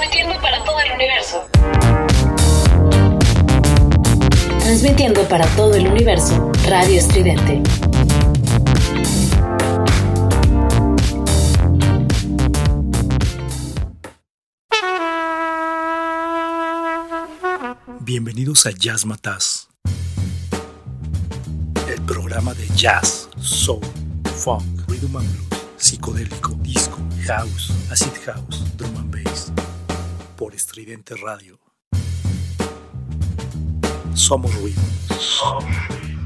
Transmitiendo para todo el universo. Transmitiendo para todo el universo, Radio Estridente. Bienvenidos a Jazz Mataz, el programa de jazz, soul, funk, rhythm and blues, psicodélico, disco, house, acid house, drum and bass, por Estridente Radio. Somos ruido. Somos ruido.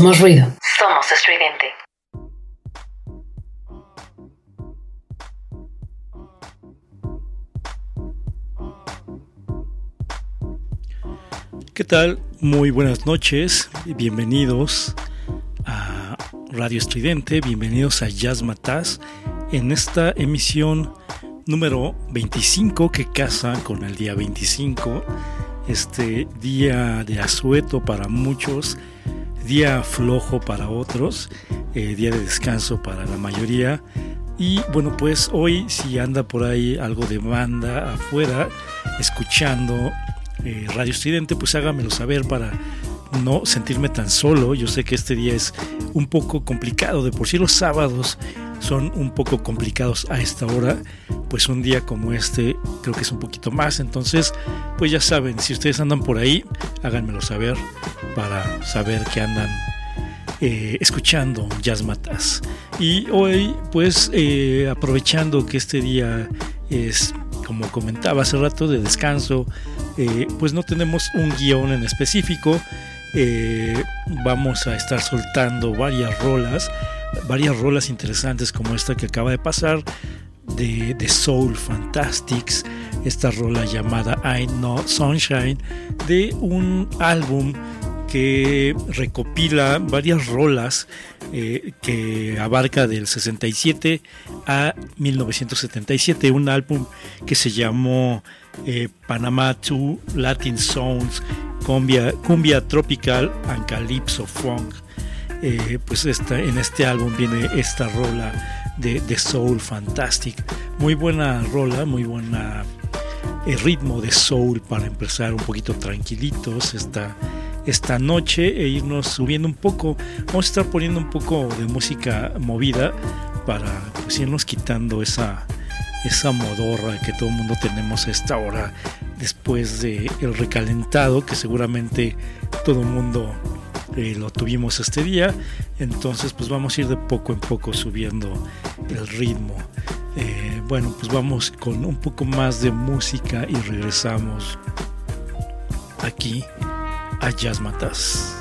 Somos ruido. Somos estridente. ¿Qué tal? Muy buenas noches. Bienvenidos a Radio Estridente. Bienvenidos a Jazz Mataz en esta emisión número 25 que casa con el día 25. Este día de asueto para muchos día flojo para otros, eh, día de descanso para la mayoría. Y bueno, pues hoy si anda por ahí algo de banda afuera, escuchando eh, Radio Estridente, pues hágamelo saber para no sentirme tan solo. Yo sé que este día es un poco complicado, de por sí los sábados son un poco complicados a esta hora, pues un día como este creo que es un poquito más, entonces pues ya saben, si ustedes andan por ahí, háganmelo saber para saber que andan eh, escuchando Jazz Matas. Y hoy pues eh, aprovechando que este día es como comentaba hace rato, de descanso, eh, pues no tenemos un guion en específico. Vamos a estar soltando varias rolas, varias rolas interesantes como esta que acaba de pasar de, de Soul Fantastics, esta rola llamada I Know Sunshine, de un álbum que recopila varias rolas eh, que abarca del 67 a 1977, un álbum que se llamó eh, Panama 2 Latin Sounds, cumbia, cumbia tropical and calypso funk. Eh, pues esta, en este álbum viene esta rola de, Soul Fantastic. Muy buena rola, muy buena el ritmo de soul para empezar un poquito tranquilitos esta, esta noche e irnos subiendo un poco. Vamos a estar poniendo un poco de música movida para pues, irnos quitando esa, esa modorra que todo el mundo tenemos a esta hora después de el recalentado que seguramente todo el mundo eh, lo tuvimos este día entonces pues vamos a ir de poco en poco subiendo el ritmo eh, bueno pues vamos con un poco más de música y regresamos aquí a Matas.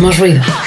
Somos ruido.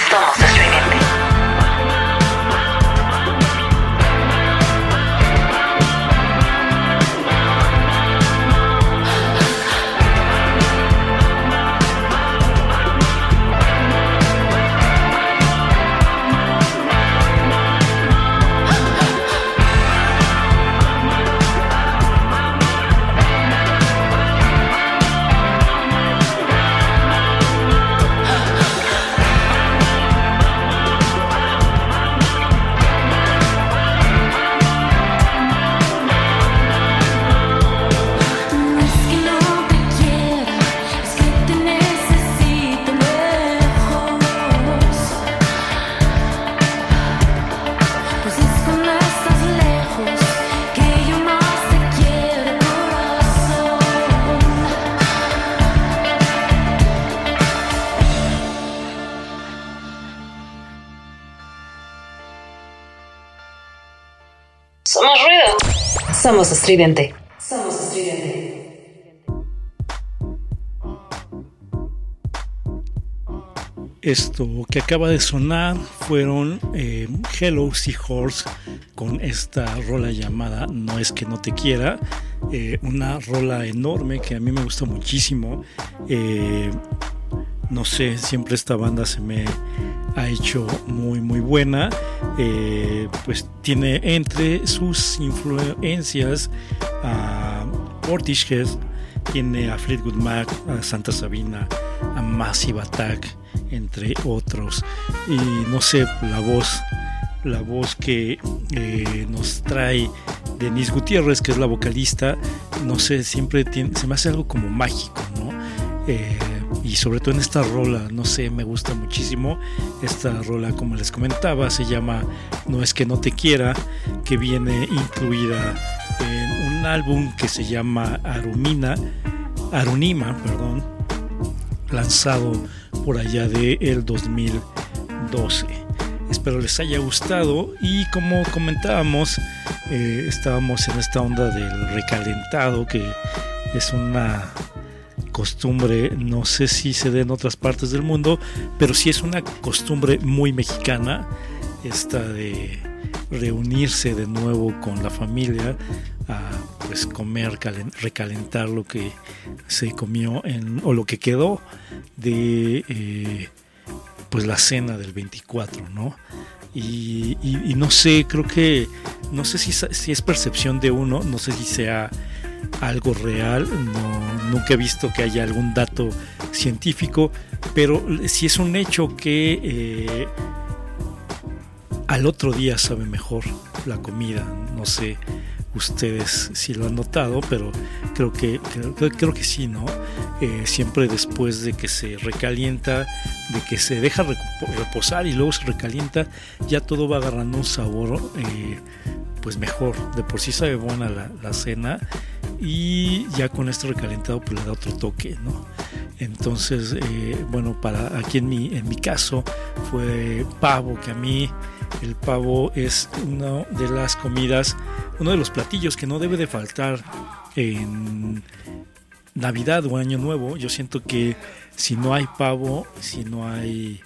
Estridente. Somos estridente. Esto que acaba de sonar fueron eh, Hello Seahorse con esta rola llamada No es que no te quiera, eh, una rola enorme que a mí me gusta muchísimo. Eh, no sé, siempre esta banda se me ha hecho muy muy buena. Eh, pues tiene entre sus influencias a Portishead, tiene a Fleetwood Mac, a Santa Sabina, a Massive Attack, entre otros. Y no sé, la voz, la voz que eh, nos trae Denise Gutiérrez, que es la vocalista, no sé, siempre tiene, se me hace algo como mágico, ¿no? Eh, y sobre todo en esta rola, no sé, me gusta muchísimo. Esta rola, como les comentaba, se llama No es que no te quiera, que viene incluida en un álbum que se llama Arumina, Arunima, perdón, lanzado por allá de el 2012. Espero les haya gustado y como comentábamos, eh, estábamos en esta onda del recalentado, que es una costumbre, no sé si se da en otras partes del mundo, pero sí es una costumbre muy mexicana, esta de reunirse de nuevo con la familia a pues comer, recalentar lo que se comió en, o lo que quedó de eh, pues la cena del 24, ¿no? Y, no sé, creo que, no sé si, si es percepción de uno, no sé si sea algo real, no, nunca he visto que haya algún dato científico, pero si es un hecho que eh, al otro día sabe mejor la comida, no sé ustedes si lo han notado, pero creo que creo, que sí, ¿no? Eh, siempre después de que se recalienta, de que se deja reposar y luego se recalienta, ya todo va agarrando un sabor eh, pues mejor. De por sí sabe buena la, la cena y ya con este recalentado pues le da otro toque, ¿no? Entonces, eh, bueno, para aquí en mi, en mi caso fue pavo, que a mí el pavo es una de las comidas, uno de los platillos que no debe de faltar en Navidad o Año Nuevo. Yo siento que si no hay pavo, si no hay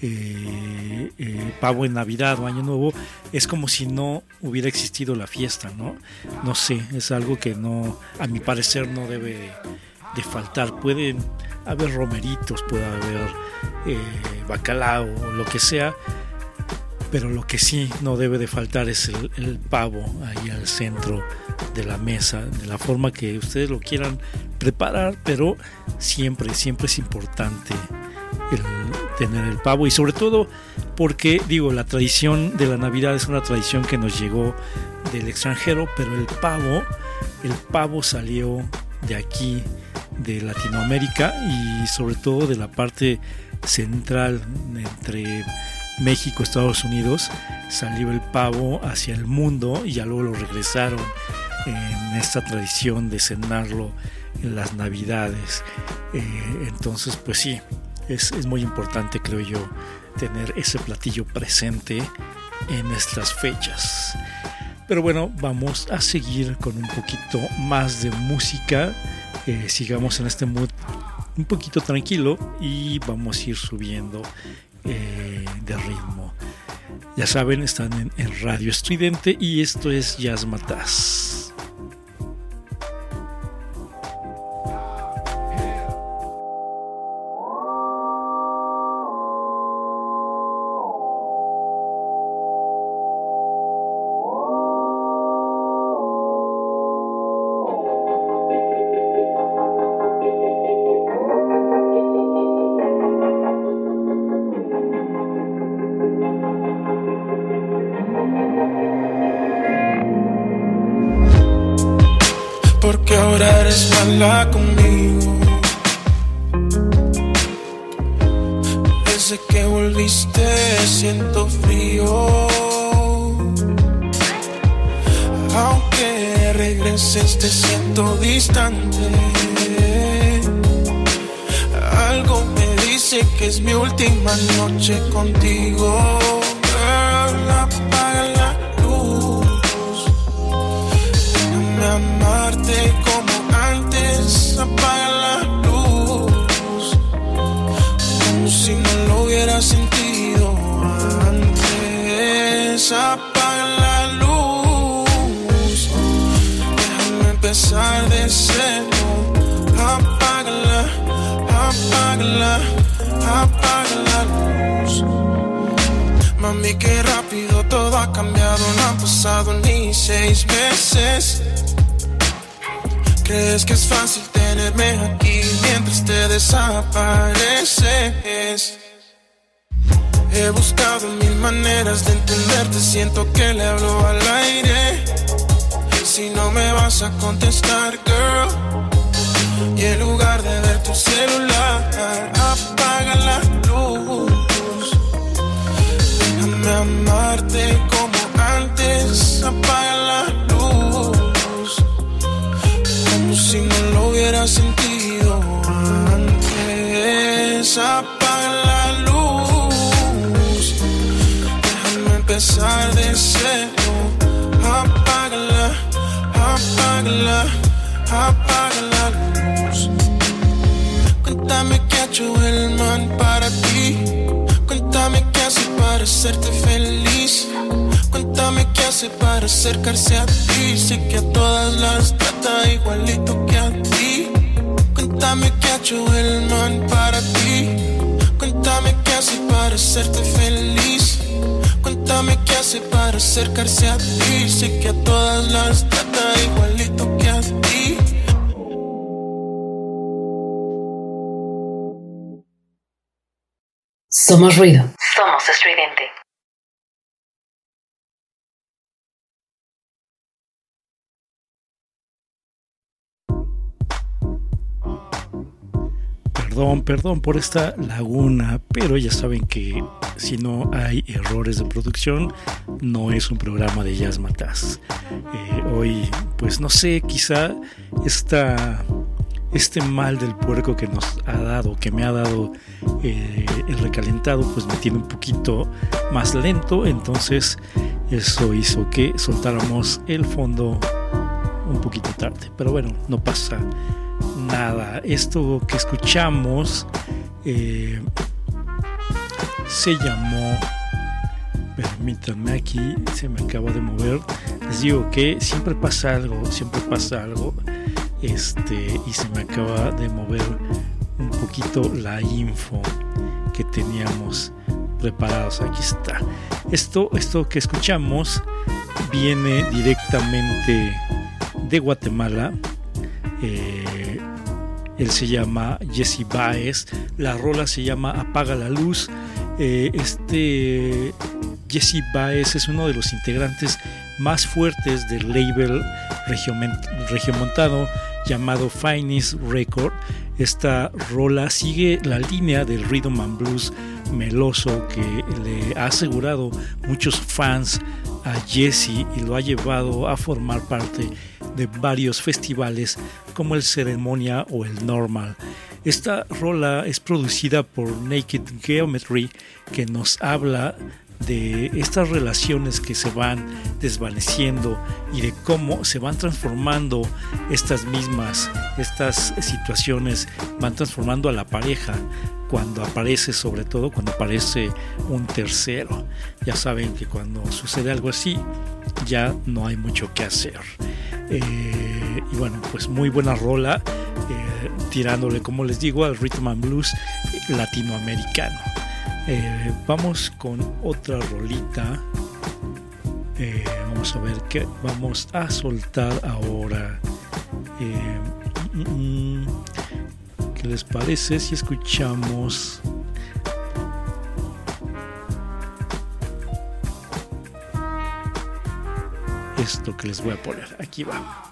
eh, eh, pavo en Navidad o Año Nuevo, es como si no hubiera existido la fiesta, ¿no? No sé, es algo que no, a mi parecer, no debe de, faltar. Pueden haber romeritos, puede haber eh, bacalao lo que sea, pero lo que sí no debe de faltar es el, el, pavo ahí al centro de la mesa, de la forma que ustedes lo quieran preparar, pero siempre, siempre es importante el tener el pavo y sobre todo porque digo la tradición de la Navidad es una tradición que nos llegó del extranjero pero el pavo el pavo salió de aquí de Latinoamérica y sobre todo de la parte central entre México Estados Unidos salió el pavo hacia el mundo y ya luego lo regresaron en esta tradición de cenarlo en las navidades. Eh, entonces pues sí es, muy importante, creo yo, tener ese platillo presente en estas fechas. Pero bueno, vamos a seguir con un poquito más de música. Eh, sigamos en este mood un poquito tranquilo y vamos a ir subiendo eh, de ritmo. Ya saben, están en, en Radio Estridente y esto es Jazz Matas. Siento frío. Aunque regreses te siento distante. Algo me dice que es mi última noche contigo. ¿Crees que es fácil tenerme aquí mientras te desapareces? He buscado mil maneras de entenderte, siento que le hablo al aire. Si no me vas a contestar, girl, y en lugar de ver tu celular, apaga apaga la luz. Déjame empezar de cero, apágala, apágala, apaga la luz. Cuéntame qué ha hecho el man para ti. Cuéntame qué hace para hacerte feliz. Cuéntame qué hace para acercarse a ti. Sé que a todas las trata igualito que a ti. Cuéntame qué ha hecho el man para ti. Cuéntame qué hace para hacerte feliz. Cuéntame qué hace para acercarse a ti. Sé que a todas las trata igualito que a ti. Somos ruido. Somos estridente. Perdón, perdón por esta laguna, pero ya saben que si no hay errores de producción, no es un programa de Jazz Matas. Eh, hoy, pues no sé, quizá esta, este mal del puerco que nos ha dado, que me ha dado eh, el recalentado, pues me tiene un poquito más lento, entonces eso hizo que soltáramos el fondo un poquito tarde, pero bueno, no pasa nada. Esto que escuchamos eh, se llamó. Permítanme aquí, se me acaba de mover. Les digo que siempre pasa algo, siempre pasa algo. Este, y se me acaba de mover un poquito la info que teníamos preparados. Aquí está. Esto, esto que escuchamos viene directamente de Guatemala. Eh, él se llama Jesse Baez. La rola se llama Apaga la Luz. Eh, este Jesse Baez es uno de los integrantes más fuertes del label regiomontano llamado Finest Record. Esta rola sigue la línea del rhythm and blues meloso que le ha asegurado muchos fans a Jesse y lo ha llevado a formar parte de varios festivales como el Ceremonia o el Normal. Esta rola es producida por Naked Geometry que nos habla de estas relaciones que se van desvaneciendo y de cómo se van transformando estas mismas, estas situaciones van transformando a la pareja cuando aparece, sobre todo cuando aparece un tercero. Ya saben que cuando sucede algo así, ya no hay mucho que hacer. Eh, y bueno, pues muy buena rola, eh, tirándole, como les digo, al rhythm and blues latinoamericano. Eh, vamos con otra rolita. Vamos a ver qué vamos a soltar ahora. Eh, mm, mm, ¿Qué les parece si escuchamos? Esto que les voy a poner. Aquí va.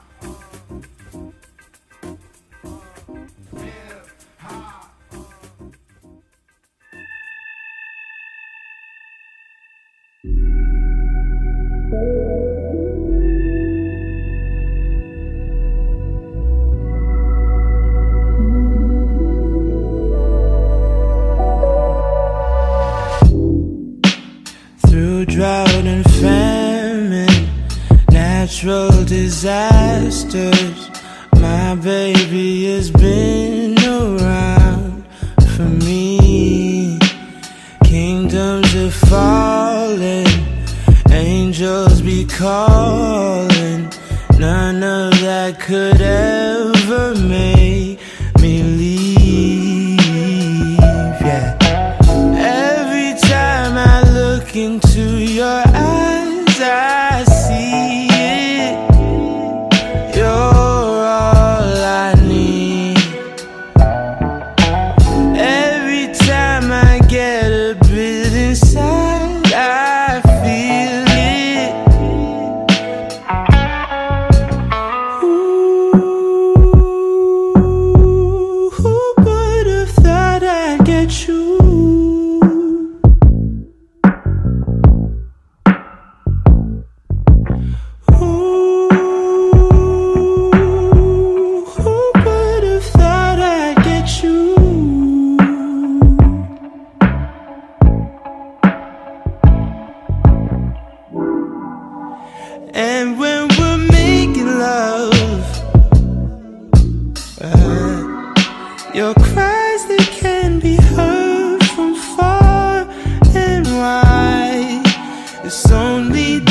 It's only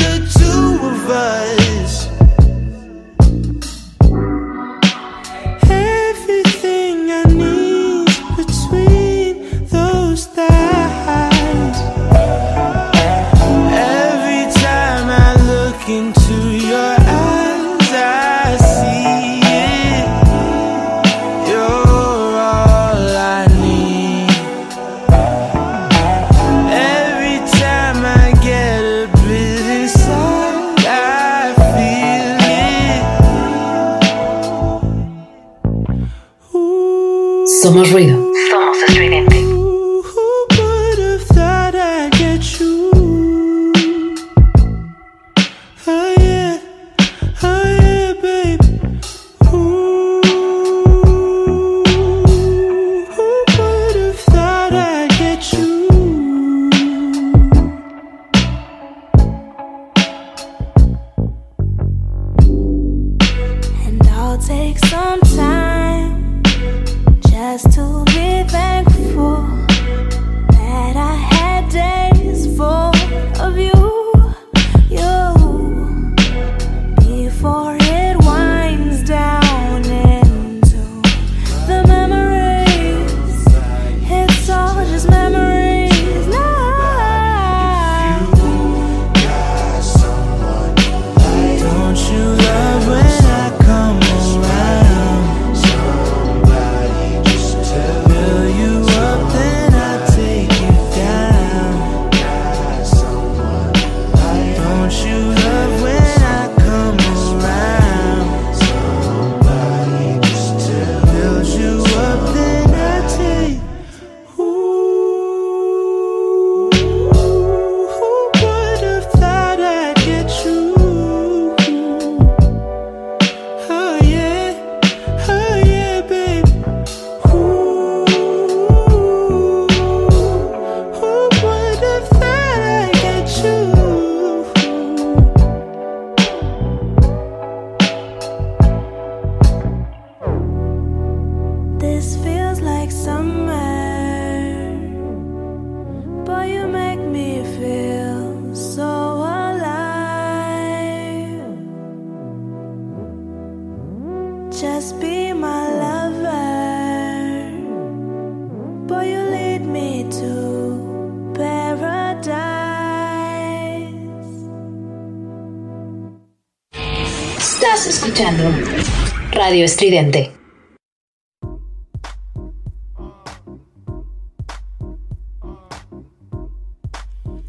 Radio Estridente.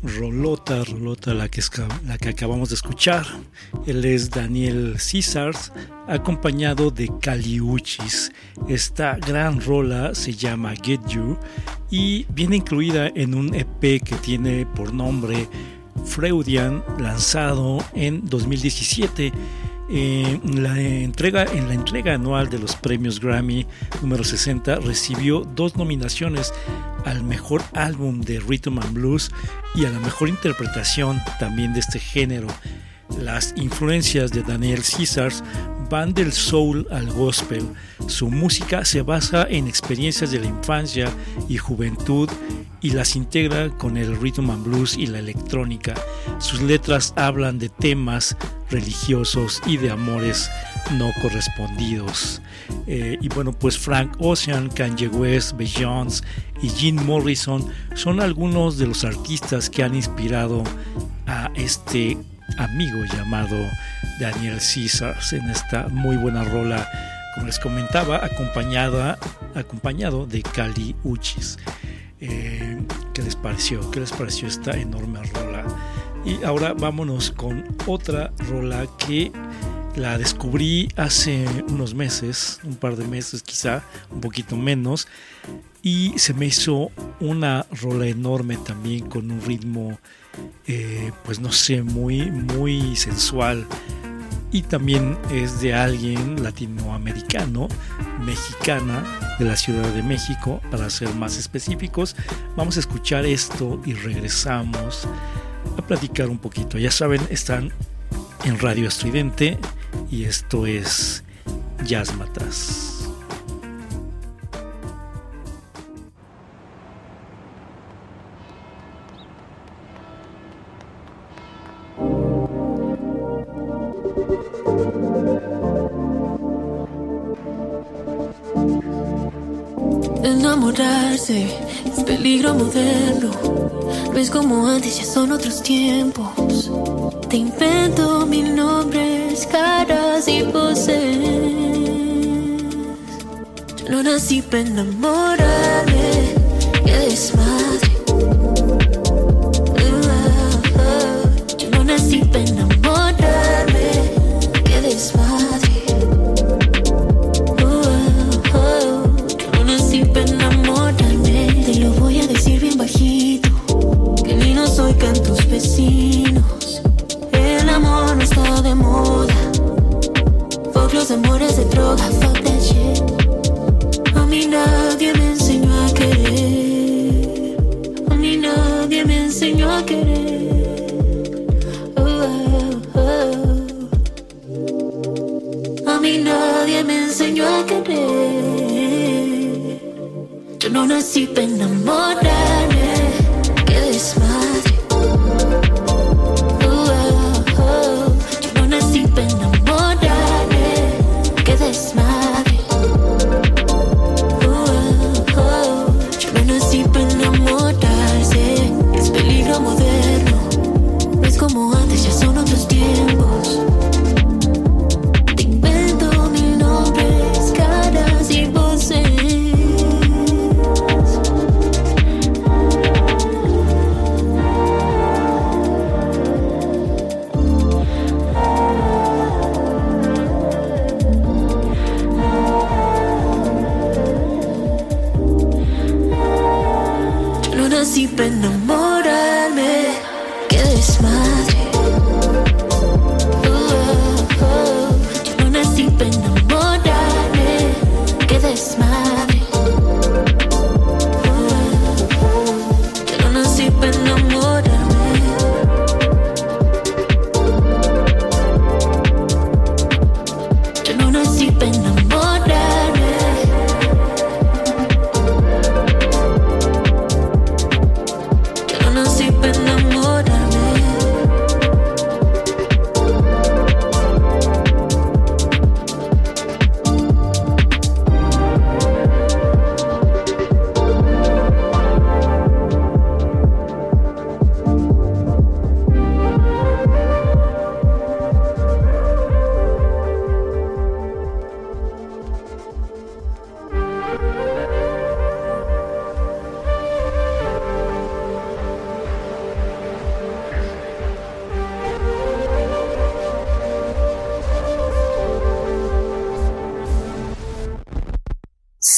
Rolota, Rolota, la que, la que acabamos de escuchar. Él es Daniel Cisars, acompañado de Caliuchis. Esta gran rola se llama Get You y viene incluida en un EP que tiene por nombre Freudian, lanzado en 2017 eh, la entrega, en la entrega anual de los premios Grammy número 60 recibió dos nominaciones al mejor álbum de Rhythm and Blues y a la mejor interpretación también de este género. Las influencias de Daniel Caesars van del soul al gospel. Su música se basa en experiencias de la infancia y juventud y las integra con el rhythm and blues y la electrónica. Sus letras hablan de temas religiosos y de amores no correspondidos. Eh, y bueno, pues Frank Ocean, Kanye West, Jones y Jim Morrison son algunos de los artistas que han inspirado a este amigo llamado Daniel Caesars en esta muy buena rola, como les comentaba, acompañada, acompañado de Cali Uchis. Eh, ¿Qué les pareció? ¿Qué les pareció esta enorme rola? Y ahora vámonos con otra rola que la descubrí hace unos meses, un par de meses quizá, un poquito menos, y se me hizo una rola enorme también con un ritmo, eh, pues no sé, muy, muy sensual. Y también es de alguien latinoamericano, mexicana, de la Ciudad de México, para ser más específicos. Vamos a escuchar esto y regresamos a platicar un poquito. Ya saben, están en Radio Estridente y esto es Jazz. Es como antes, ya son otros tiempos. Te invento mil nombres, caras y poses. Yo no nací para enamorarme,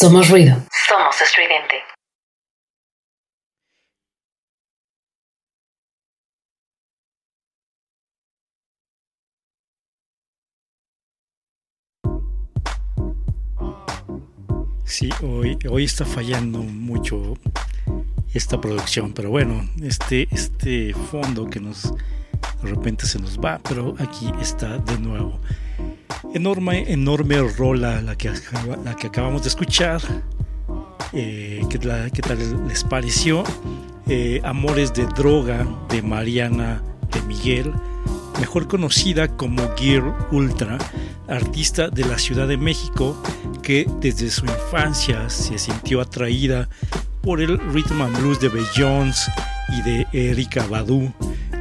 Somos ruido. Somos estridente. Sí, hoy, hoy está fallando mucho esta producción, pero bueno, este, este fondo que nos de repente se nos va, pero aquí está de nuevo. Enorme, enorme rola la que, la que acabamos de escuchar. Eh, ¿qué, tal les pareció? Eh, Amores de Droga de Mariana de Miguel, mejor conocida como Gear Ultra, artista de la Ciudad de México que desde su infancia se sintió atraída por el rhythm and blues de Jones y de Erika Badu.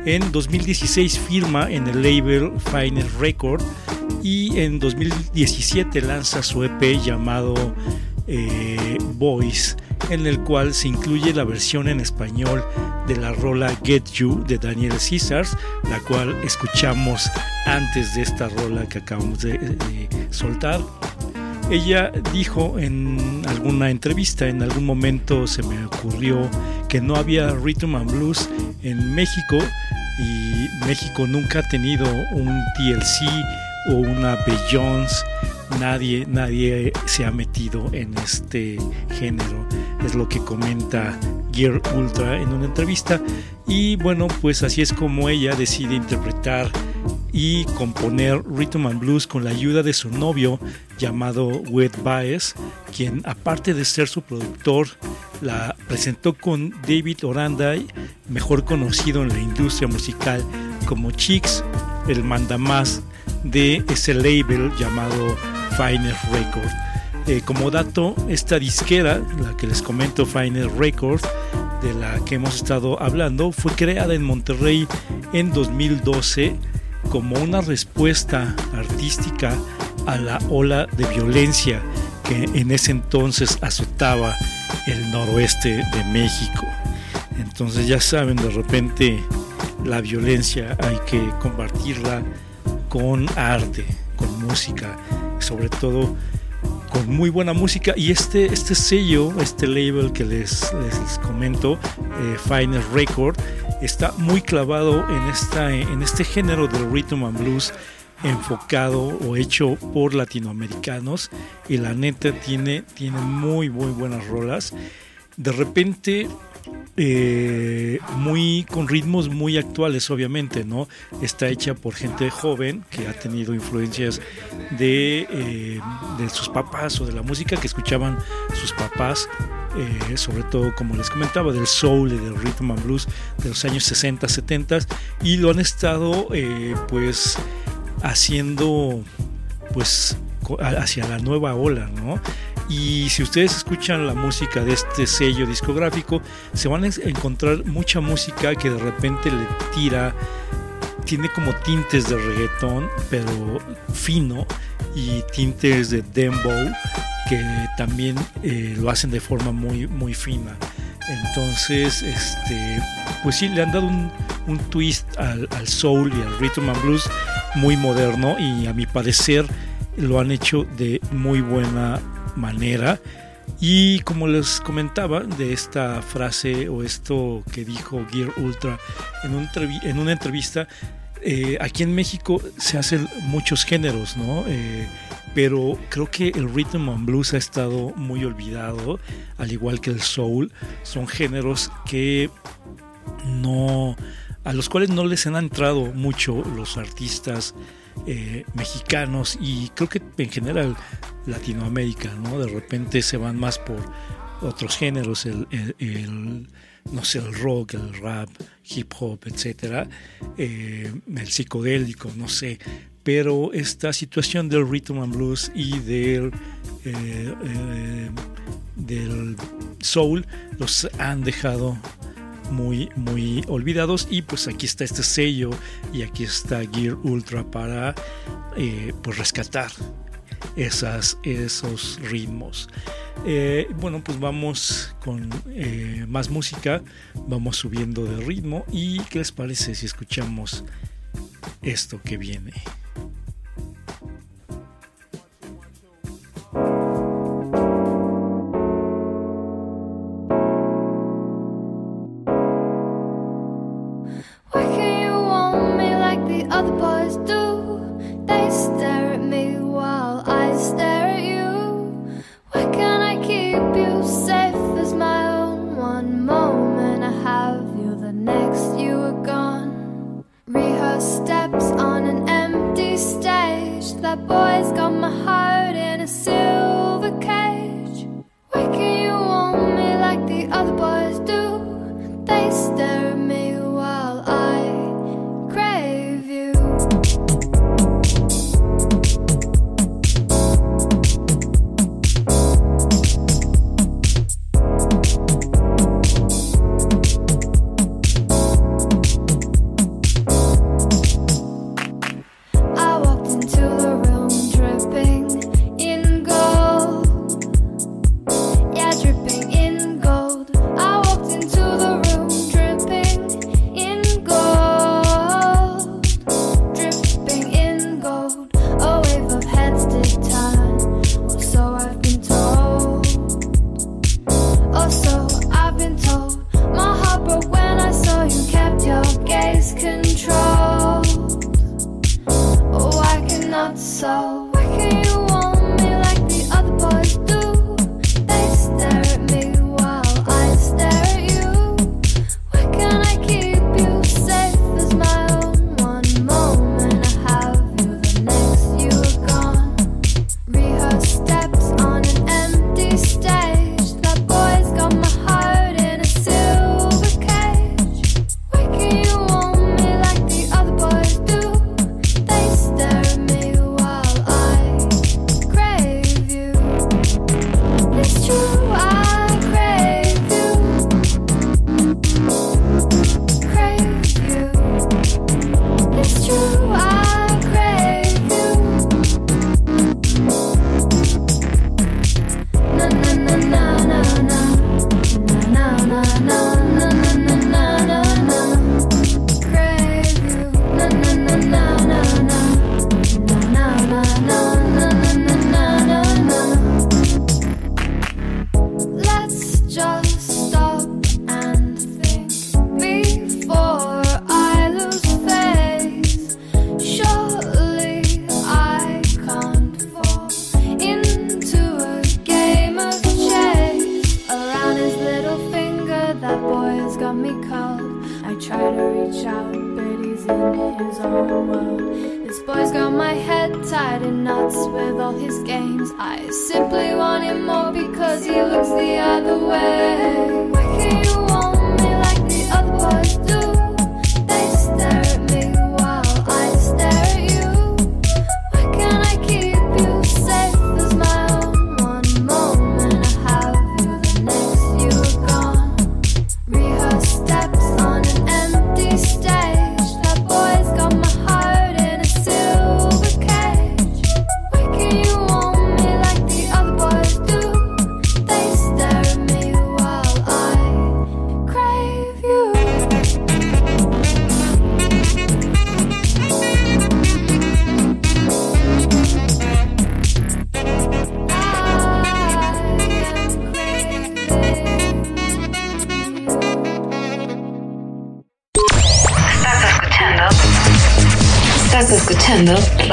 En 2016 firma en el label Final Record y en 2017 lanza su EP llamado eh, Voice, en el cual se incluye la versión en español de la rola Get You de Daniel Caesars, la cual escuchamos antes de esta rola que acabamos de soltar. Ella dijo en alguna entrevista, en algún momento se me ocurrió que no había rhythm and blues en México y México nunca ha tenido un TLC o una Beyoncé. Nadie, nadie se ha metido en este género. Es lo que comenta Gear Ultra en una entrevista. Y bueno, pues así es como ella decide interpretar y componer rhythm and blues con la ayuda de su novio llamado Wet Baez, quien aparte de ser su productor, la presentó con David Oranda, mejor conocido en la industria musical como Chicks, el mandamás de ese label llamado Finer Records. Eh, como dato, esta disquera, la que les comento, Finer Records, de la que hemos estado hablando, fue creada en Monterrey en 2012 como una respuesta artística a la ola de violencia que en ese entonces azotaba el noroeste de México. Entonces ya saben, de repente la violencia hay que combatirla con arte, con música, sobre todo con muy buena música y este, este sello, este label que les, les, comento, eh, Finer Record, está muy clavado en, esta, en este género del rhythm and blues enfocado o hecho por latinoamericanos y la neta tiene, tiene muy muy buenas rolas. De repente eh, muy con ritmos muy actuales obviamente no está hecha por gente joven que ha tenido influencias de, eh, de sus papás o de la música que escuchaban sus papás eh, sobre todo como les comentaba del soul y del rhythm and blues de los años 60 70 y lo han estado pues haciendo pues hacia la nueva ola no y si ustedes escuchan la música de este sello discográfico, se van a encontrar mucha música que de repente le tira, tiene como tintes de reggaetón, pero fino, y tintes de dembow, que también eh, lo hacen de forma muy, muy fina. Entonces, este, pues sí, le han dado un, twist al, al, soul y al rhythm and blues muy moderno y a mi parecer lo han hecho de muy buena manera. Y como les comentaba de esta frase o esto que dijo Gear Ultra en, un en una entrevista, eh, aquí en México se hacen muchos géneros, ¿no? Eh, pero creo que el rhythm and blues ha estado muy olvidado, al igual que el soul. Son géneros que no, a los cuales no les han entrado mucho los artistas eh, mexicanos y creo que en general Latinoamérica, ¿no? De repente se van más por otros géneros, el, no sé, el rock, el rap, hip hop, etcétera, eh, el psicodélico, no sé. Pero esta situación del rhythm and blues y del, eh, del soul los han dejado muy, muy olvidados. Y pues aquí está este sello y aquí está Gear Ultra para eh, pues rescatar esas, esos ritmos. Eh, bueno, pues vamos con eh, más música, vamos subiendo de ritmo y ¿qué les parece si escuchamos esto que viene?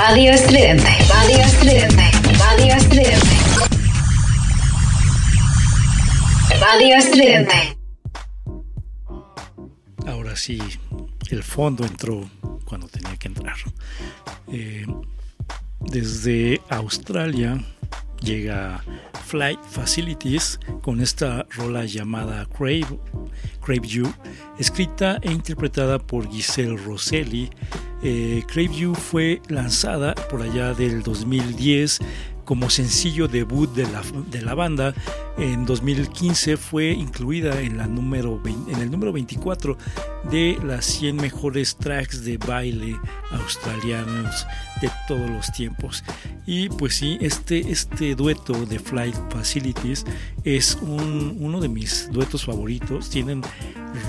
Radio Estridente. Radio Estridente. Radio Estridente. Radio Estridente. Ahora sí, el fondo entró cuando tenía que entrar. Eh, desde Australia llega Flight Facilities con esta rola llamada Crave, Crave You, escrita e interpretada por Giselle Rosselli eh, Crave You fue lanzada por allá del 2010 como sencillo debut de la, de la, banda. En 2015 fue incluida en, la número en el número 24 de las 100 mejores tracks de baile australianos de todos los tiempos. Y pues sí, este, este dueto de Flight Facilities es uno de mis duetos favoritos. Tienen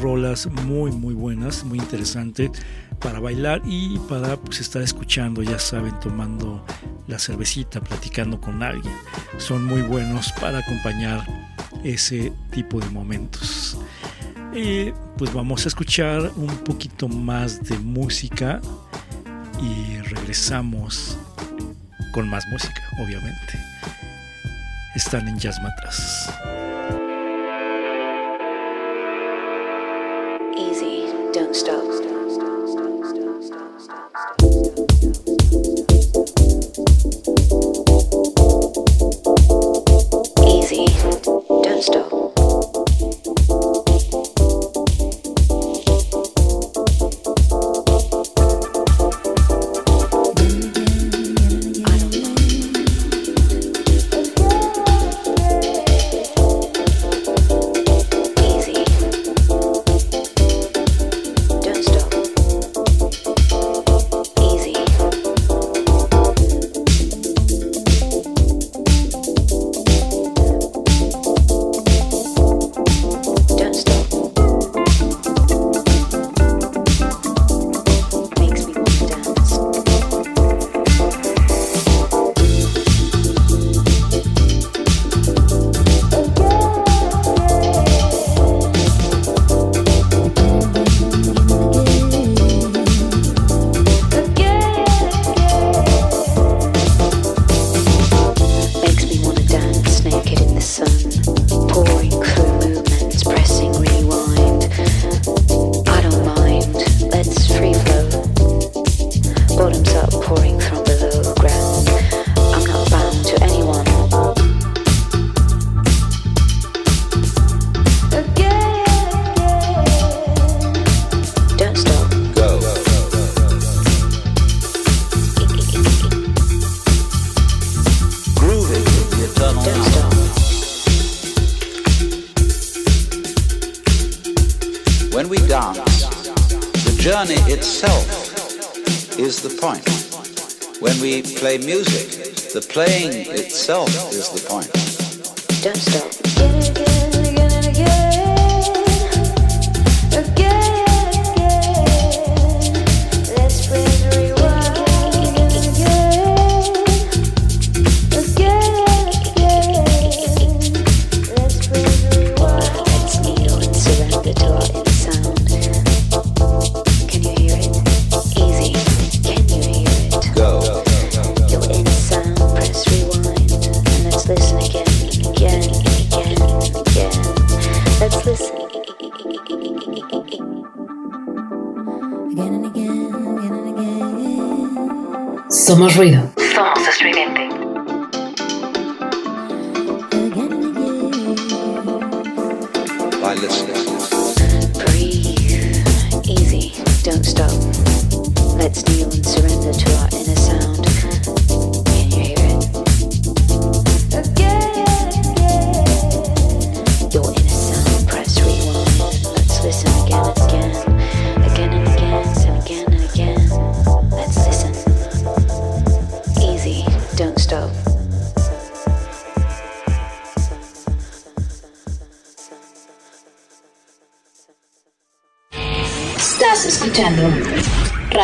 rolas muy muy buenas, muy interesantes para bailar y para pues, estar escuchando, ya saben, tomando la cervecita, platicando con alguien. Son muy buenos para acompañar ese tipo de momentos. Eh, pues vamos a escuchar un poquito más de música y regresamos con más música, obviamente. Están en Jazz Matras. Easy, don't stop.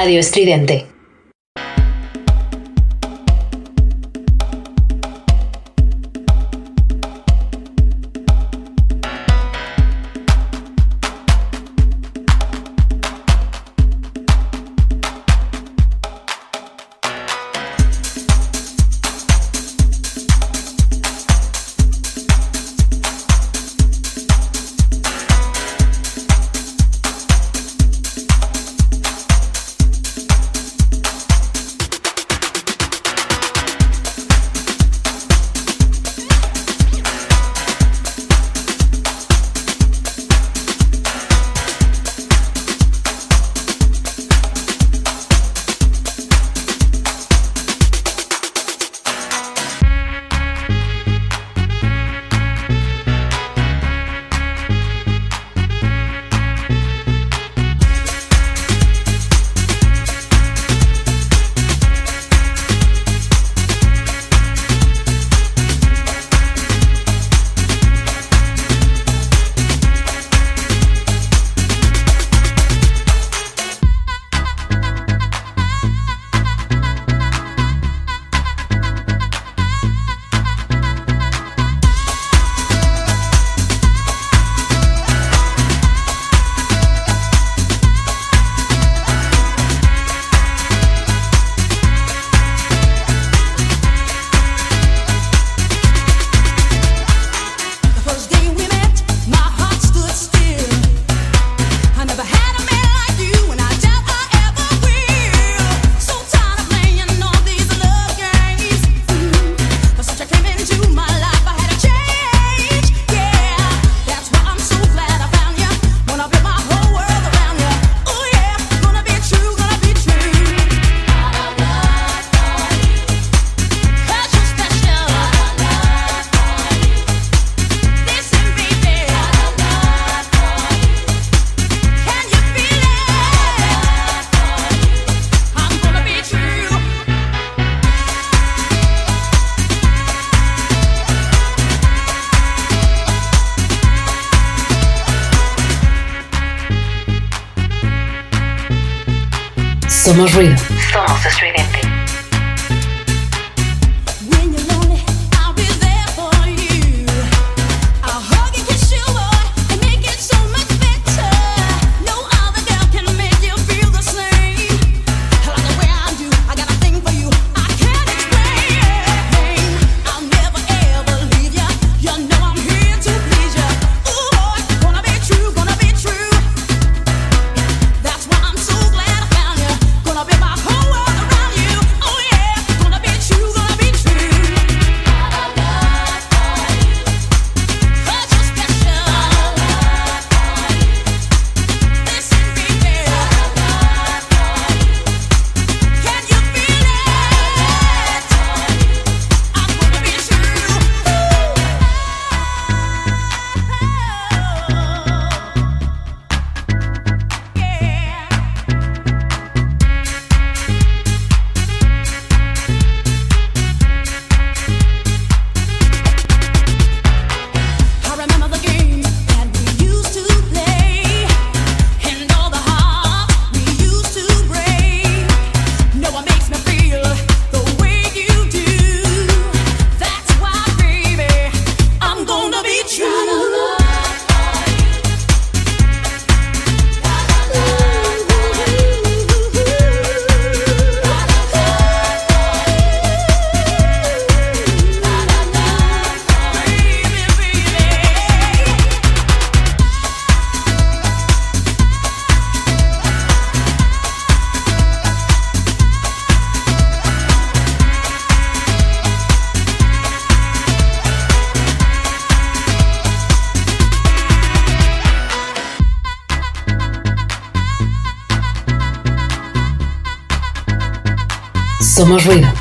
Radio Estridente. Somos ruido. Somos estridente. When Somos ruido.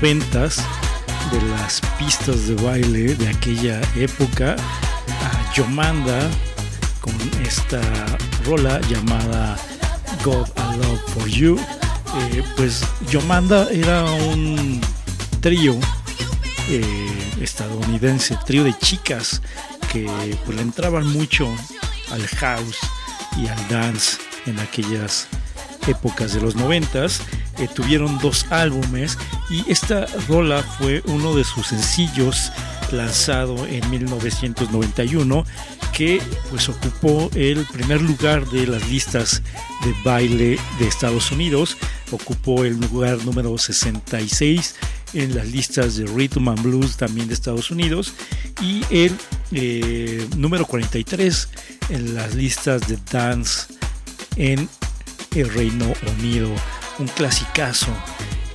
De las pistas de baile de aquella época, a Yomanda con esta rola llamada God I Love For You. Eh, pues Yomanda era un trío eh, estadounidense, trío de chicas que pues, le entraban mucho al house y al dance en aquellas épocas de los noventas. Eh, tuvieron dos álbumes y esta rola fue uno de sus sencillos lanzado en 1991 que pues ocupó el primer lugar de las listas de baile de Estados Unidos, ocupó el lugar número 66 en las listas de Rhythm and Blues también de Estados Unidos y el eh, número 43 en las listas de dance en el Reino Unido. Un clasicazo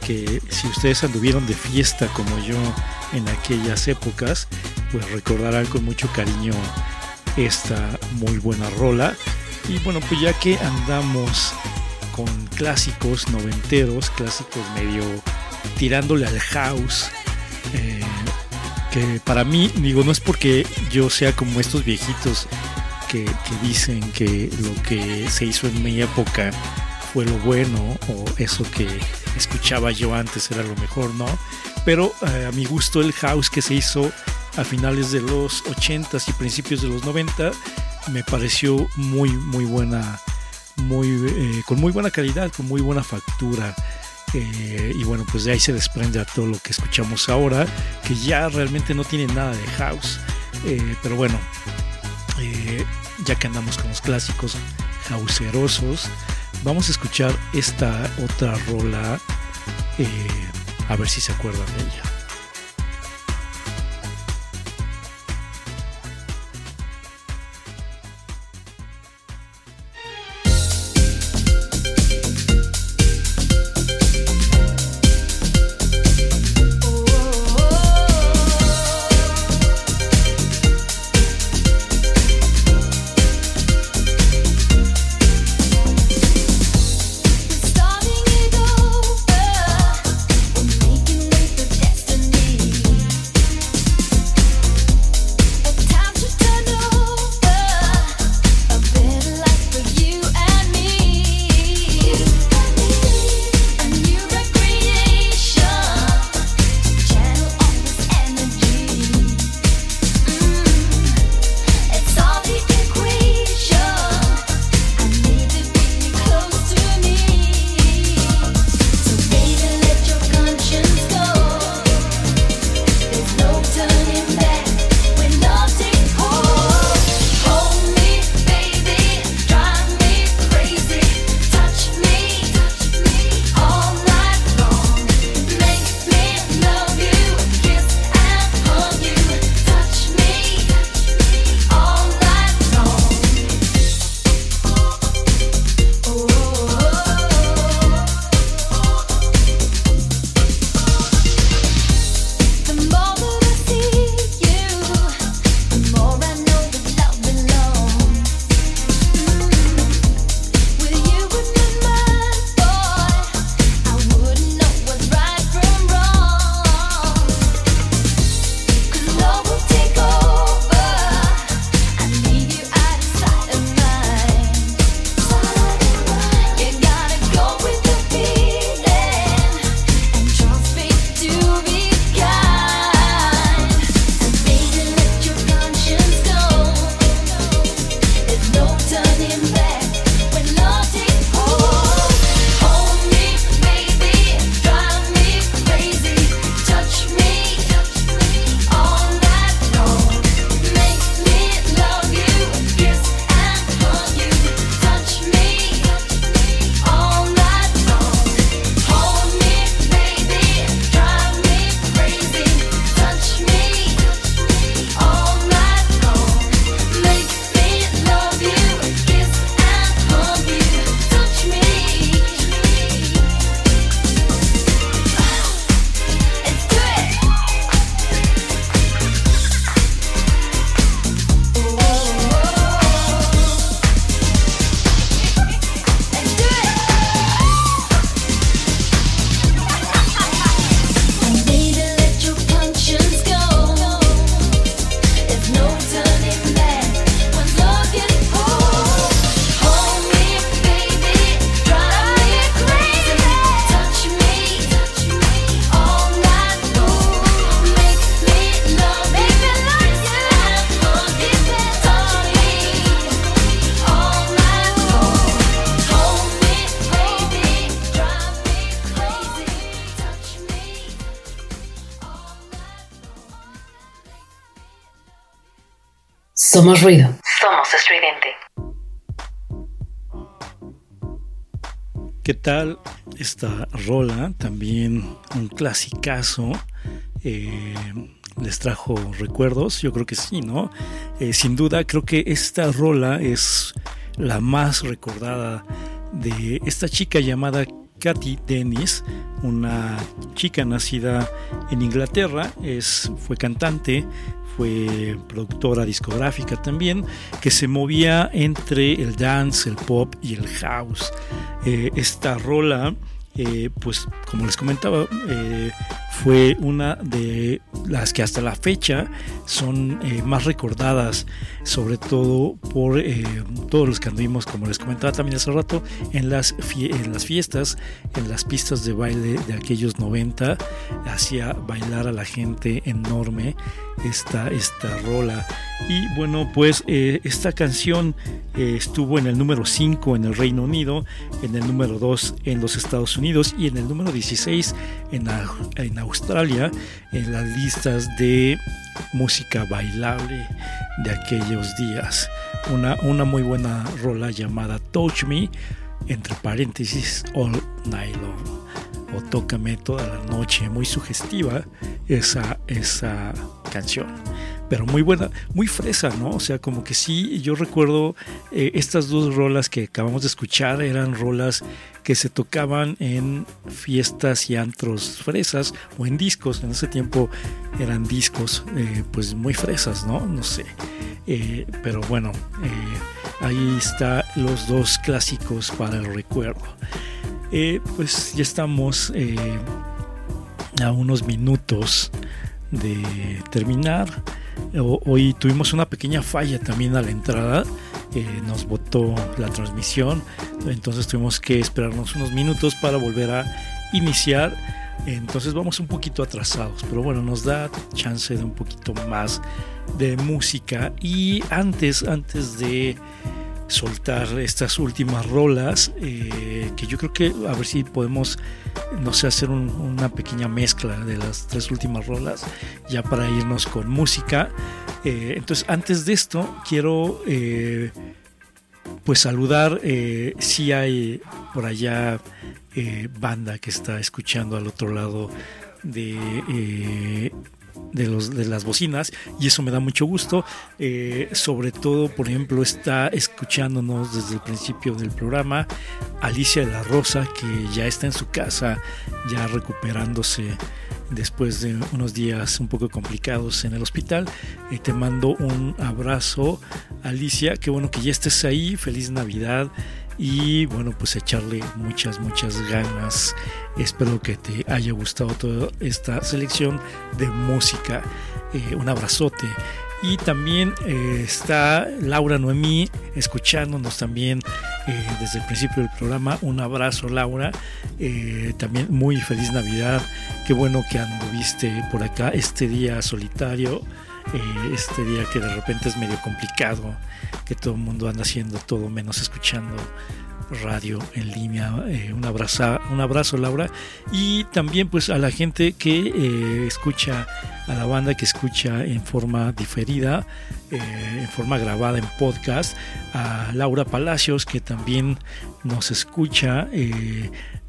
que si ustedes anduvieron de fiesta como yo en aquellas épocas, pues recordarán con mucho cariño esta muy buena rola. Y bueno, pues ya que andamos con clásicos noventeros, clásicos medio tirándole al house, eh, que para mí, digo, no es porque yo sea como estos viejitos que, que, dicen que lo que se hizo en mi época fue lo bueno o eso que escuchaba yo antes era lo mejor, ¿no? Pero eh, a mi gusto el house que se hizo a finales de los 80s y principios de los 90 me pareció muy muy buena muy eh, con muy buena calidad con muy buena factura eh, y bueno pues de ahí se desprende a todo lo que escuchamos ahora que ya realmente no tiene nada de house pero bueno ya que andamos con los clásicos houseerosos vamos a escuchar esta otra rola eh, a ver si se acuerdan de ella Somos ruido. Somos estridente. ¿Qué tal esta rola? También un clasicazo. Eh, les trajo recuerdos, yo creo que sí, ¿no? Eh, sin duda, creo que esta rola es la más recordada de esta chica llamada Katy Dennis, una chica nacida en Inglaterra, es, fue cantante, fue productora discográfica también, que se movía entre el dance, el pop y el house. Eh, esta rola, eh, pues como les comentaba, eh, fue una de las que hasta la fecha son eh, más recordadas, sobre todo por eh, todos los que anduvimos, como les comentaba también hace rato, en las, fiestas, en las pistas de baile de aquellos 90, hacía bailar a la gente enorme esta, esta rola. Y bueno, pues eh, esta canción estuvo en el número 5 en el Reino Unido, en el número 2 en los Estados Unidos y en el número 16 en, en Australia, en las listas de música bailable de aquellos días. Una, una muy buena rola llamada Touch Me, entre paréntesis, All Night Long o Tócame toda la noche, muy sugestiva esa, esa canción. Pero muy buena, muy fresa, ¿no? O sea, como que sí, yo recuerdo eh, estas dos rolas que acabamos de escuchar eran rolas que se tocaban en fiestas y antros fresas o en discos. En ese tiempo eran discos, eh, pues muy fresas, ¿no? No sé. Eh, pero bueno, ahí está los dos clásicos para el recuerdo. Pues ya estamos a unos minutos de terminar. Hoy tuvimos una pequeña falla también a la entrada. eh, nos botó la transmisión. Entonces tuvimos que esperarnos unos minutos para volver a iniciar. Entonces vamos un poquito atrasados. Pero bueno, nos da chance de un poquito más de música. Y antes, antes de soltar estas últimas rolas eh, que yo creo que a ver si podemos no sé hacer un- una pequeña mezcla de las tres últimas rolas ya para irnos con música. Eh, entonces antes de esto quiero eh, pues saludar si hay por allá banda que está escuchando al otro lado de de, los, de las bocinas y eso me da mucho gusto. Eh, sobre todo, por ejemplo, está escuchándonos desde el principio del programa Alicia de la Rosa, que ya está en su casa, ya recuperándose después de unos días un poco complicados en el hospital. Eh, te mando un abrazo, Alicia, qué bueno que ya estés ahí, feliz Navidad y bueno, pues echarle muchas, muchas ganas. Espero que te haya gustado toda esta selección de música. Eh, un abrazote. Y también eh, está Laura Noemí escuchándonos también eh, desde el principio del programa. Un abrazo, Laura. También muy feliz Navidad. Qué bueno que anduviste por acá este día solitario. Eh, este día que de repente es medio complicado, que todo el mundo anda haciendo todo menos escuchando radio en línea. Eh, un, abrazo, un abrazo, Laura. Y también pues a la gente que eh, escucha, a la banda que escucha en forma diferida, en forma grabada en podcast, a Laura Palacios que también nos escucha.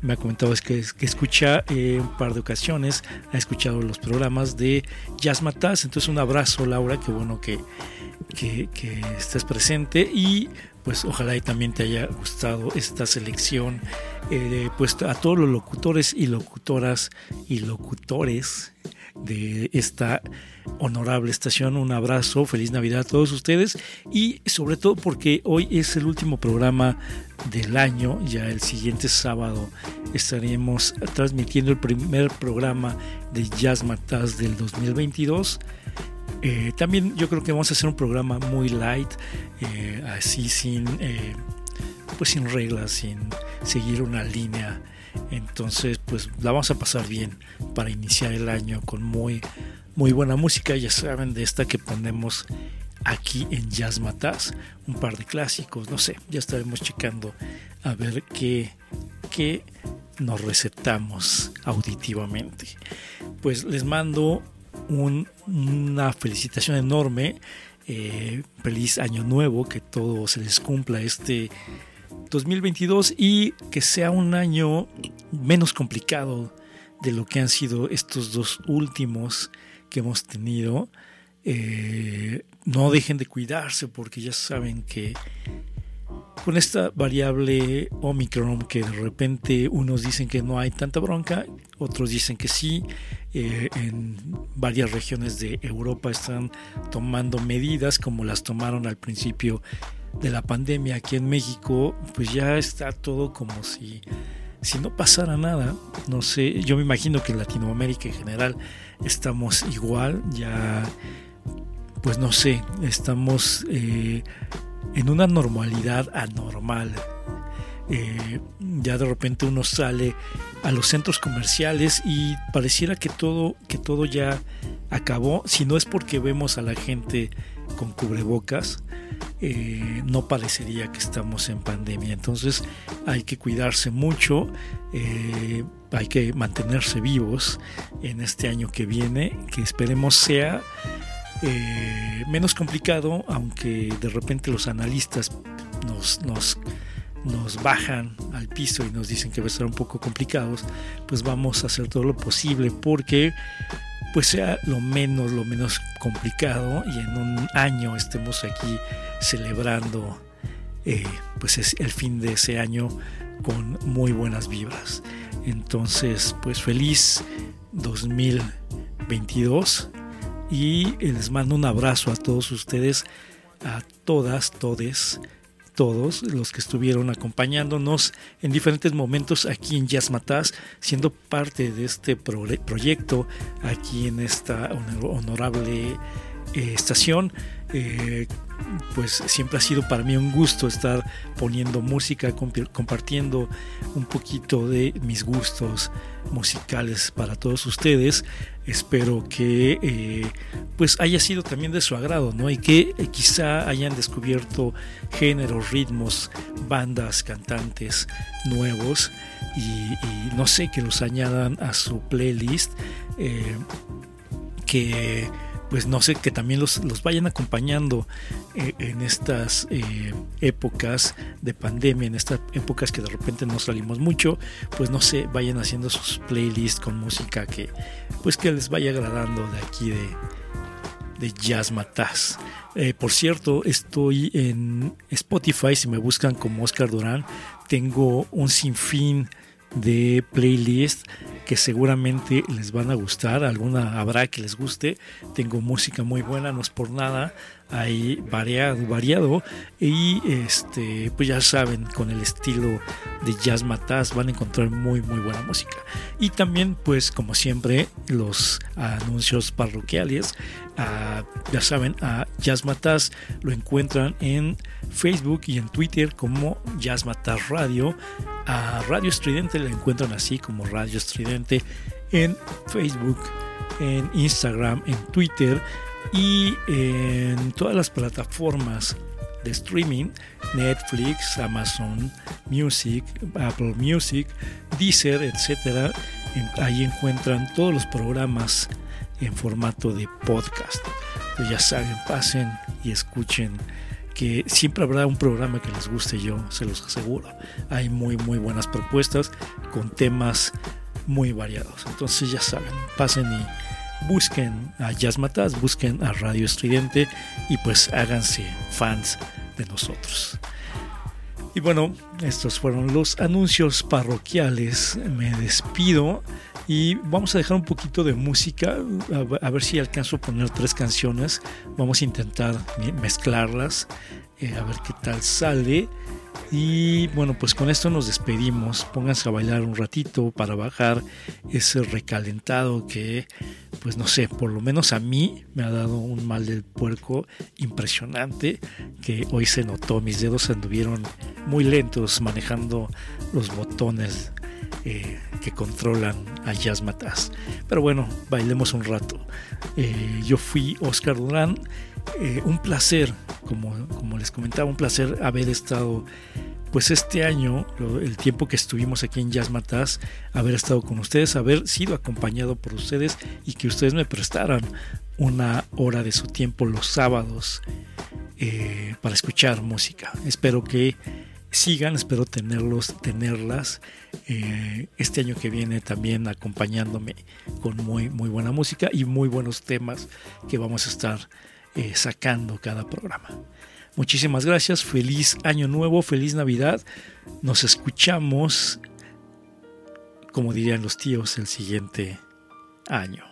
Me ha comentado es que, que escucha eh, un par de ocasiones, ha escuchado los programas de Jazz Matas. Entonces un abrazo, Laura, qué bueno que, que, que estés presente y pues ojalá y también te haya gustado esta selección eh, pues a todos los locutores y locutoras y locutores de esta honorable estación un abrazo feliz navidad a todos ustedes y sobre todo porque hoy es el último programa del año ya el siguiente sábado estaremos transmitiendo el primer programa de Jazz Matas del 2022 eh, también yo creo que vamos a hacer un programa muy light, eh, así sin, eh, pues sin reglas, sin seguir una línea. Entonces, pues la vamos a pasar bien para iniciar el año con muy, muy buena música. Ya saben de esta que ponemos aquí en Jazz Matas, un par de clásicos, no sé, ya estaremos checando a ver qué, qué nos recetamos auditivamente. Pues les mando un- una felicitación enorme eh, feliz año nuevo, que todo se les cumpla este 2022 y que sea un año menos complicado de lo que han sido estos dos últimos que hemos tenido. Eh, no dejen de cuidarse porque ya saben que con esta variable Omicron que de repente unos dicen que no hay tanta bronca, otros dicen que sí, eh, en varias regiones de Europa están tomando medidas como las tomaron al principio de la pandemia aquí en México, pues ya está todo como si, si no pasara nada. No sé, yo me imagino que en Latinoamérica en general estamos igual, ya, pues no sé, estamos eh, en una normalidad anormal. Eh, ya de repente uno sale a los centros comerciales y pareciera que todo, que todo ya acabó, si no es porque vemos a la gente con cubrebocas, eh, no parecería que estamos en pandemia. Entonces hay que cuidarse mucho, eh, hay que mantenerse vivos en este año que viene, que esperemos sea eh, menos complicado, aunque de repente los analistas nos, nos, nos bajan al piso y nos dicen que va a estar un poco complicados, pues vamos a hacer todo lo posible porque pues sea lo menos, lo menos complicado y en un año estemos aquí celebrando eh, pues es el fin de ese año con muy buenas vibras. Entonces, pues feliz 2022 y les mando un abrazo a todos ustedes, a todas, todes todos los que estuvieron acompañándonos en diferentes momentos aquí en Jazz siendo parte de este proyecto aquí en esta honorable eh, estación. Eh, pues siempre ha sido para mí un gusto estar poniendo música, compartiendo un poquito de mis gustos musicales para todos ustedes. Espero que eh, pues haya sido también de su agrado, ¿no? Y que quizá hayan descubierto géneros, ritmos, bandas, cantantes nuevos y, no sé, que los añadan a su playlist. que pues no sé, que también los, los vayan acompañando eh, en estas eh, épocas de pandemia, en estas épocas que de repente no salimos mucho, pues no sé, vayan haciendo sus playlists con música que pues que les vaya agradando de aquí de, de Jazz Mataz. Eh, por cierto, estoy en Spotify, si me buscan como Oscar Durán, tengo un sinfín de playlist que seguramente les van a gustar, alguna habrá que les guste. Tengo música muy buena, no es por nada, hay variado, variado y este, pues ya saben, con el estilo de Jazz Mataz van a encontrar muy muy buena música. Y también pues como siempre los anuncios parroquiales, ah, ya saben, a Jazz Mataz lo encuentran en Facebook y en Twitter como Jazz Mataz Radio. A Radio Estridente lo encuentran así como Radio Estridente en Facebook, en Instagram, en Twitter y en todas las plataformas de streaming, Netflix, Amazon Music, Apple Music, Deezer, etcétera. Ahí encuentran todos los programas en formato de podcast. Pues ya saben, pasen y escuchen que siempre habrá un programa que les guste, yo se los aseguro. Hay muy muy buenas propuestas con temas muy variados. Entonces ya saben, pasen y busquen a Jazz Matas, busquen a Radio Estridente y pues háganse fans de nosotros. Y bueno, estos fueron los anuncios parroquiales. Me despido y vamos a dejar un poquito de música, a ver si alcanzo a poner tres canciones. Vamos a intentar mezclarlas, eh, a ver qué tal sale. Y bueno, pues con esto nos despedimos. Pónganse a bailar un ratito para bajar ese recalentado que, pues no sé, por lo menos a mí me ha dado un mal del puerco impresionante que hoy se notó. Mis dedos anduvieron muy lentos manejando los botones eh, que controlan a Jazz. Pero bueno, bailemos un rato. Eh, yo fui Oscar Durán. Eh, un placer, como, como les comentaba, un placer haber estado pues este año, el tiempo que estuvimos aquí en Jazz haber estado con ustedes, haber sido acompañado por ustedes y que ustedes me prestaran una hora de su tiempo los sábados eh, para escuchar música. Espero que sigan, espero tenerlos, tenerlas eh, este año que viene también acompañándome con muy, muy buena música y muy buenos temas que vamos a estar eh, sacando cada programa. Muchísimas gracias, feliz año nuevo, feliz Navidad. Nos escuchamos, como dirían los tíos, el siguiente año.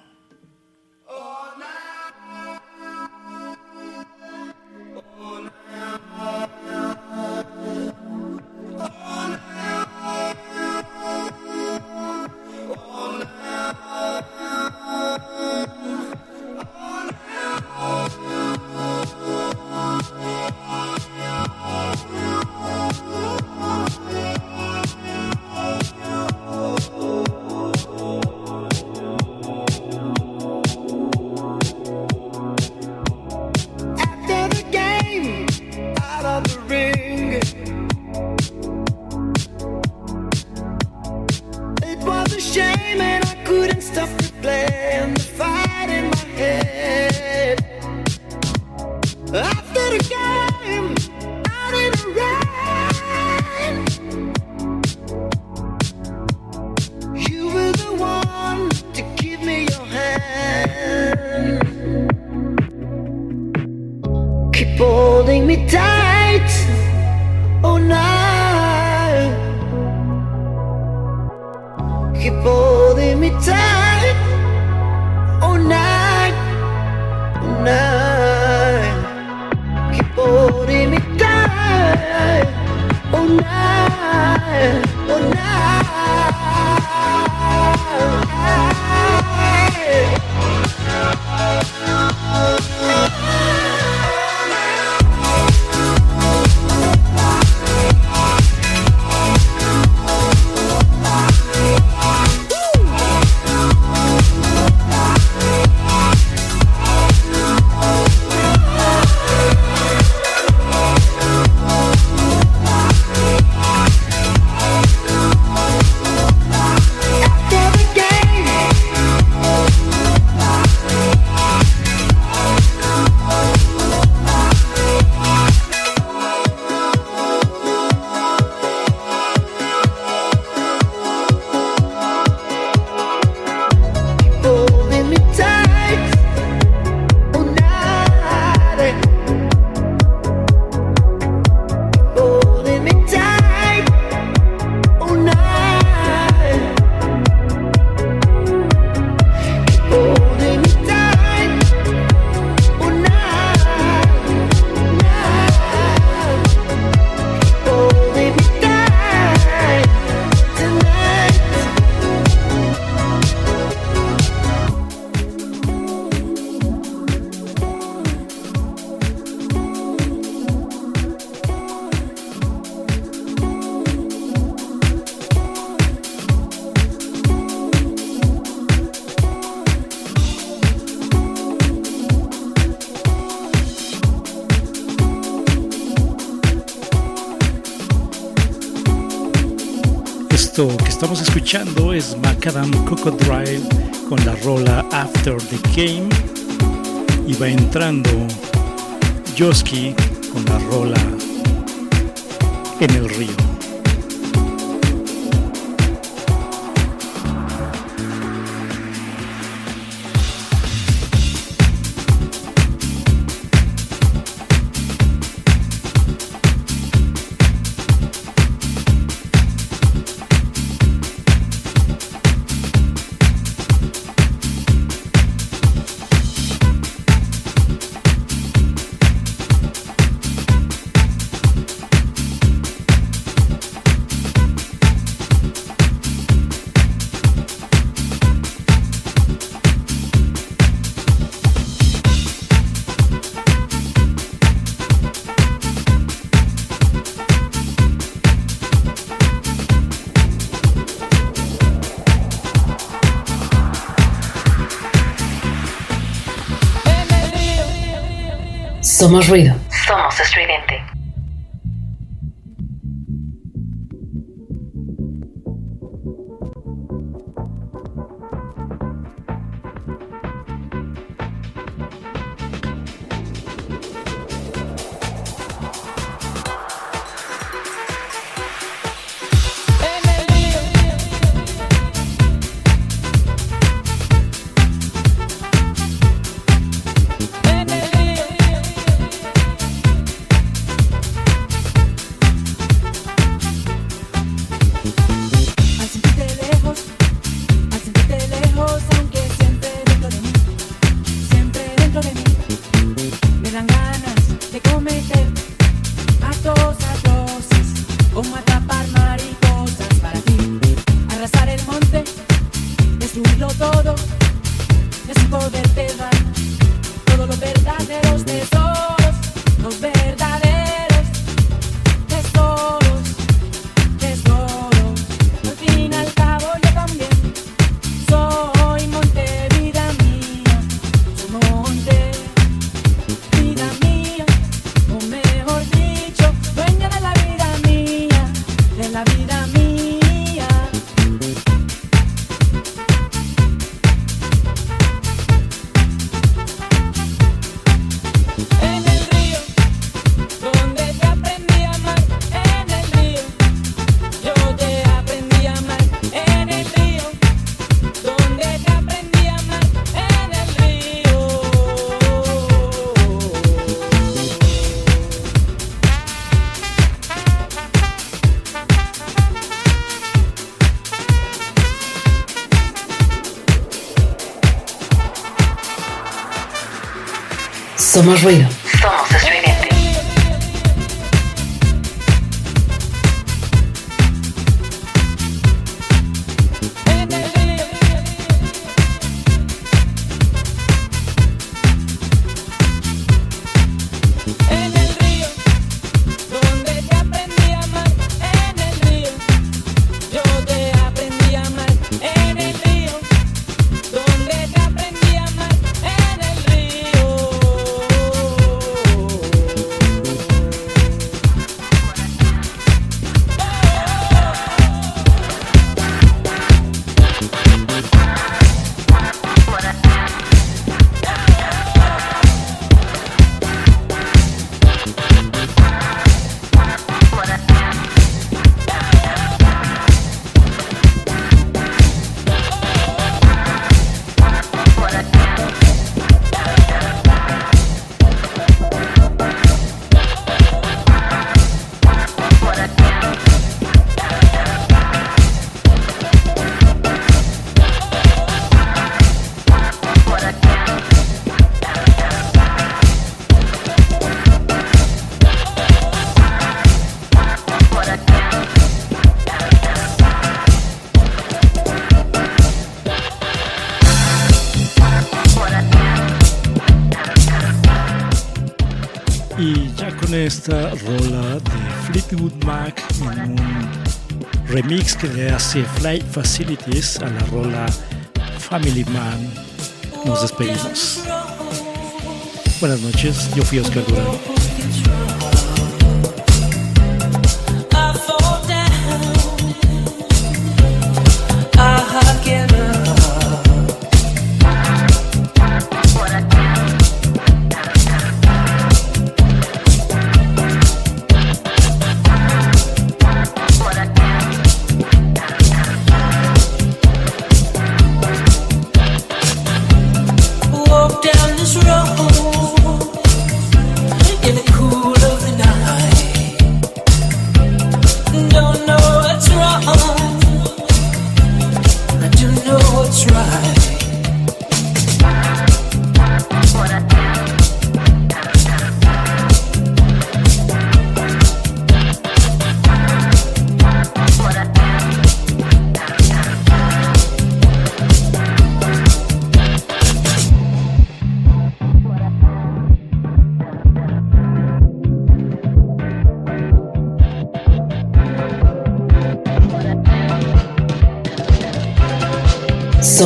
Estamos escuchando es Macadam Crocodile con la rola After the Game y va entrando Yoski con la rola En el río. Somos ruido. Somos ruido. rola de Fleetwood Mac en un remix que le hace Flight Facilities a la rola Family Man. Nos despedimos. Buenas noches, yo fui Oscar Durán.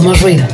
Somos ruido.